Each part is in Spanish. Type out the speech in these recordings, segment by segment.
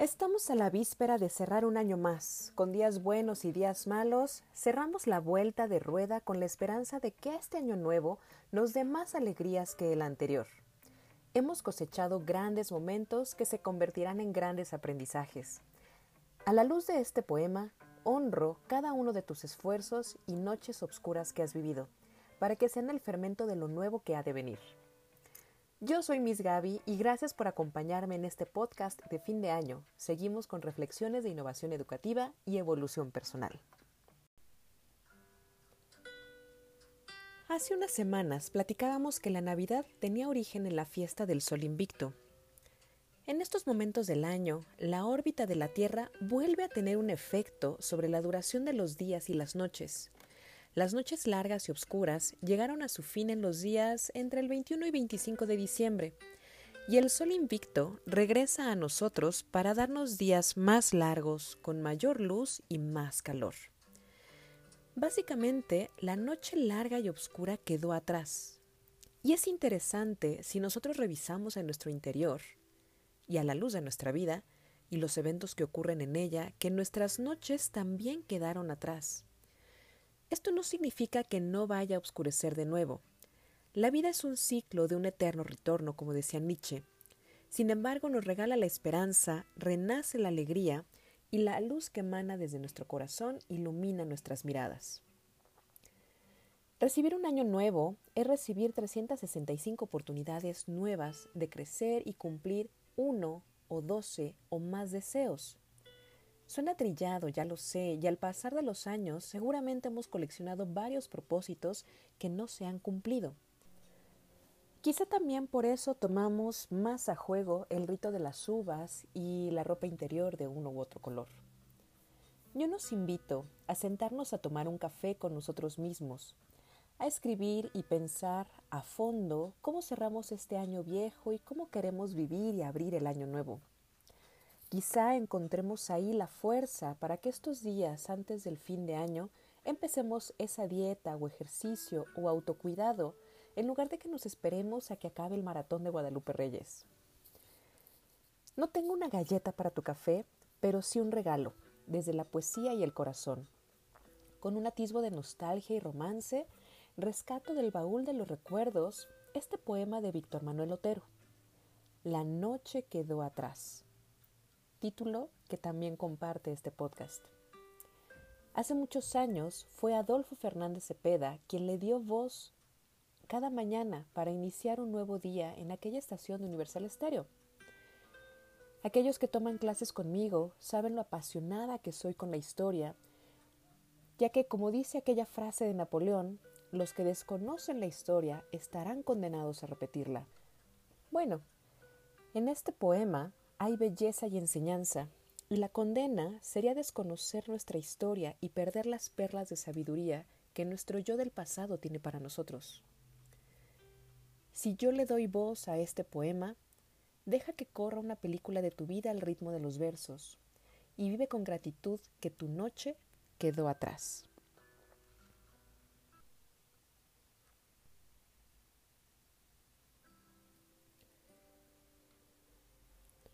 Estamos a la víspera de cerrar un año más. Con días buenos y días malos, cerramos la vuelta de rueda con la esperanza de que este año nuevo nos dé más alegrías que el anterior. Hemos cosechado grandes momentos que se convertirán en grandes aprendizajes. A la luz de este poema, honro cada uno de tus esfuerzos y noches obscuras que has vivido, para que sean el fermento de lo nuevo que ha de venir. Yo soy Miss Gaby y gracias por acompañarme en este podcast de fin de año. Seguimos con reflexiones de innovación educativa y evolución personal. Hace unas semanas platicábamos que la Navidad tenía origen en la fiesta del Sol Invicto. En estos momentos del año, la órbita de la Tierra vuelve a tener un efecto sobre la duración de los días y las noches. Las noches largas y oscuras llegaron a su fin en los días entre el 21 y 25 de diciembre, y el sol invicto regresa a nosotros para darnos días más largos, con mayor luz y más calor. Básicamente, la noche larga y oscura quedó atrás. Y es interesante si nosotros revisamos en nuestro interior y a la luz de nuestra vida y los eventos que ocurren en ella, que nuestras noches también quedaron atrás. Esto no significa que no vaya a oscurecer de nuevo. La vida es un ciclo de un eterno retorno, como decía Nietzsche. Sin embargo, nos regala la esperanza, renace la alegría y la luz que emana desde nuestro corazón ilumina nuestras miradas. Recibir un año nuevo es recibir 365 oportunidades nuevas de crecer y cumplir uno o doce o más deseos. Suena trillado, ya lo sé, y al pasar de los años seguramente hemos coleccionado varios propósitos que no se han cumplido. Quizá también por eso tomamos más a juego el rito de las uvas y la ropa interior de uno u otro color. Yo nos invito a sentarnos a tomar un café con nosotros mismos, a escribir y pensar a fondo cómo cerramos este año viejo y cómo queremos vivir y abrir el año nuevo. Quizá encontremos ahí la fuerza para que estos días antes del fin de año empecemos esa dieta o ejercicio o autocuidado en lugar de que nos esperemos a que acabe el maratón de Guadalupe Reyes. No tengo una galleta para tu café, pero sí un regalo, desde la poesía y el corazón. Con un atisbo de nostalgia y romance, rescato del baúl de los recuerdos este poema de Víctor Manuel Otero. La noche quedó atrás título que también comparte este podcast. Hace muchos años fue Adolfo Fernández Cepeda quien le dio voz cada mañana para iniciar un nuevo día en aquella estación de Universal Estéreo. Aquellos que toman clases conmigo saben lo apasionada que soy con la historia, ya que, como dice aquella frase de Napoleón, los que desconocen la historia estarán condenados a repetirla. Bueno, en este poema hay belleza y enseñanza, y la condena sería desconocer nuestra historia y perder las perlas de sabiduría que nuestro yo del pasado tiene para nosotros. Si yo le doy voz a este poema, deja que corra una película de tu vida al ritmo de los versos, y vive con gratitud que tu noche quedó atrás.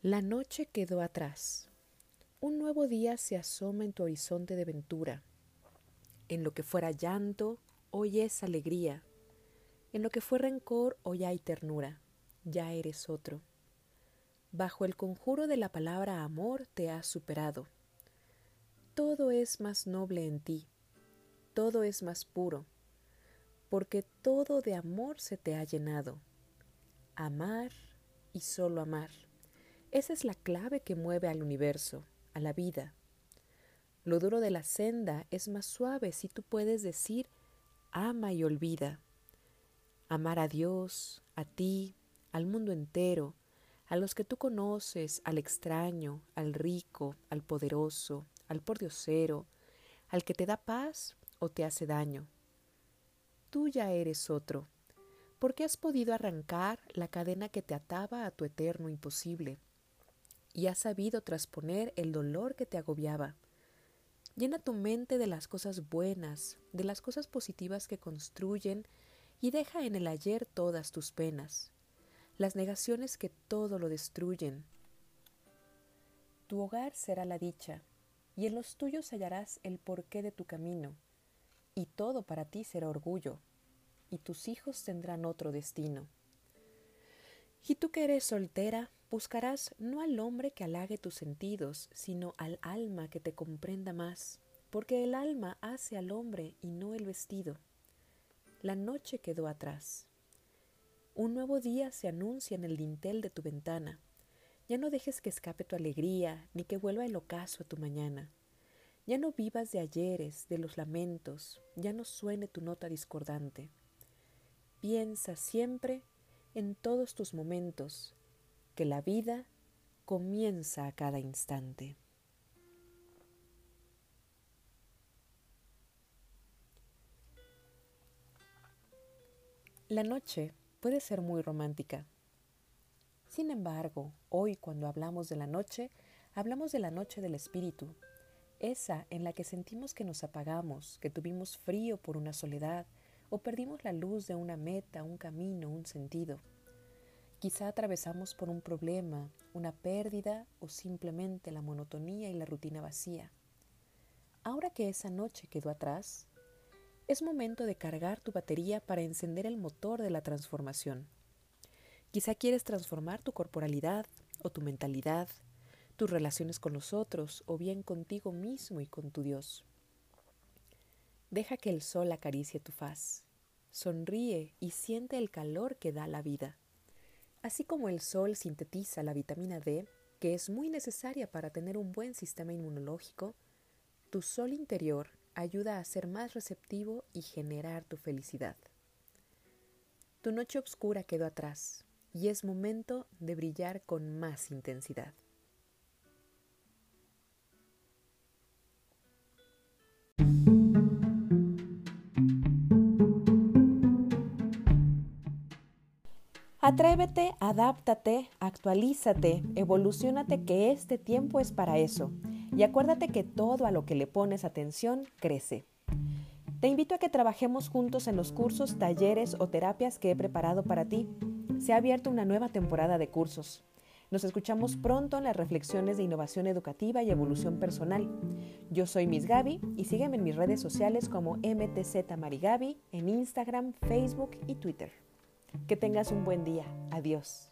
La noche quedó atrás. Un nuevo día se asoma en tu horizonte de ventura. En lo que fuera llanto, hoy es alegría. En lo que fue rencor, hoy hay ternura. Ya eres otro. Bajo el conjuro de la palabra amor te has superado. Todo es más noble en ti. Todo es más puro. Porque todo de amor se te ha llenado. Amar y solo amar esa es la clave que mueve al universo, a la vida. Lo duro de la senda es más suave si tú puedes decir ama y olvida. Amar a Dios, a ti, al mundo entero, a los que tú conoces, al extraño, al rico, al poderoso, al pordiosero, al que te da paz o te hace daño. Tú ya eres otro, porque has podido arrancar la cadena que te ataba a tu eterno imposible y has sabido trasponer el dolor que te agobiaba. Llena tu mente de las cosas buenas, de las cosas positivas que construyen y deja en el ayer todas tus penas, las negaciones que todo lo destruyen. Tu hogar será la dicha, y en los tuyos hallarás el porqué de tu camino, y todo para ti será orgullo, y tus hijos tendrán otro destino. Y tú que eres soltera, buscarás no al hombre que halague tus sentidos, sino al alma que te comprenda más, porque el alma hace al hombre y no el vestido. La noche quedó atrás. Un nuevo día se anuncia en el dintel de tu ventana. Ya no dejes que escape tu alegría, ni que vuelva el ocaso a tu mañana. Ya no vivas de ayeres, de los lamentos, ya no suene tu nota discordante. Piensa siempre en todos tus momentos, que la vida comienza a cada instante. La noche puede ser muy romántica. Sin embargo, hoy cuando hablamos de la noche, hablamos de la noche del espíritu, esa en la que sentimos que nos apagamos, que tuvimos frío por una soledad, o perdimos la luz de una meta, un camino, un sentido. Quizá atravesamos por un problema, una pérdida o simplemente la monotonía y la rutina vacía. Ahora que esa noche quedó atrás, es momento de cargar tu batería para encender el motor de la transformación. Quizá quieres transformar tu corporalidad o tu mentalidad, tus relaciones con los otros o bien contigo mismo y con tu Dios. Deja que el sol acaricie tu faz. Sonríe y siente el calor que da la vida. Así como el sol sintetiza la vitamina D, que es muy necesaria para tener un buen sistema inmunológico, tu sol interior ayuda a ser más receptivo y generar tu felicidad. Tu noche oscura quedó atrás y es momento de brillar con más intensidad. Atrévete, adáptate, actualízate, evolucionate que este tiempo es para eso. Y acuérdate que todo a lo que le pones atención crece. Te invito a que trabajemos juntos en los cursos, talleres o terapias que he preparado para ti. Se ha abierto una nueva temporada de cursos. Nos escuchamos pronto en las reflexiones de innovación educativa y evolución personal. Yo soy Miss Gaby y sígueme en mis redes sociales como MTZ Marigaby en Instagram, Facebook y Twitter. Que tengas un buen día. Adiós.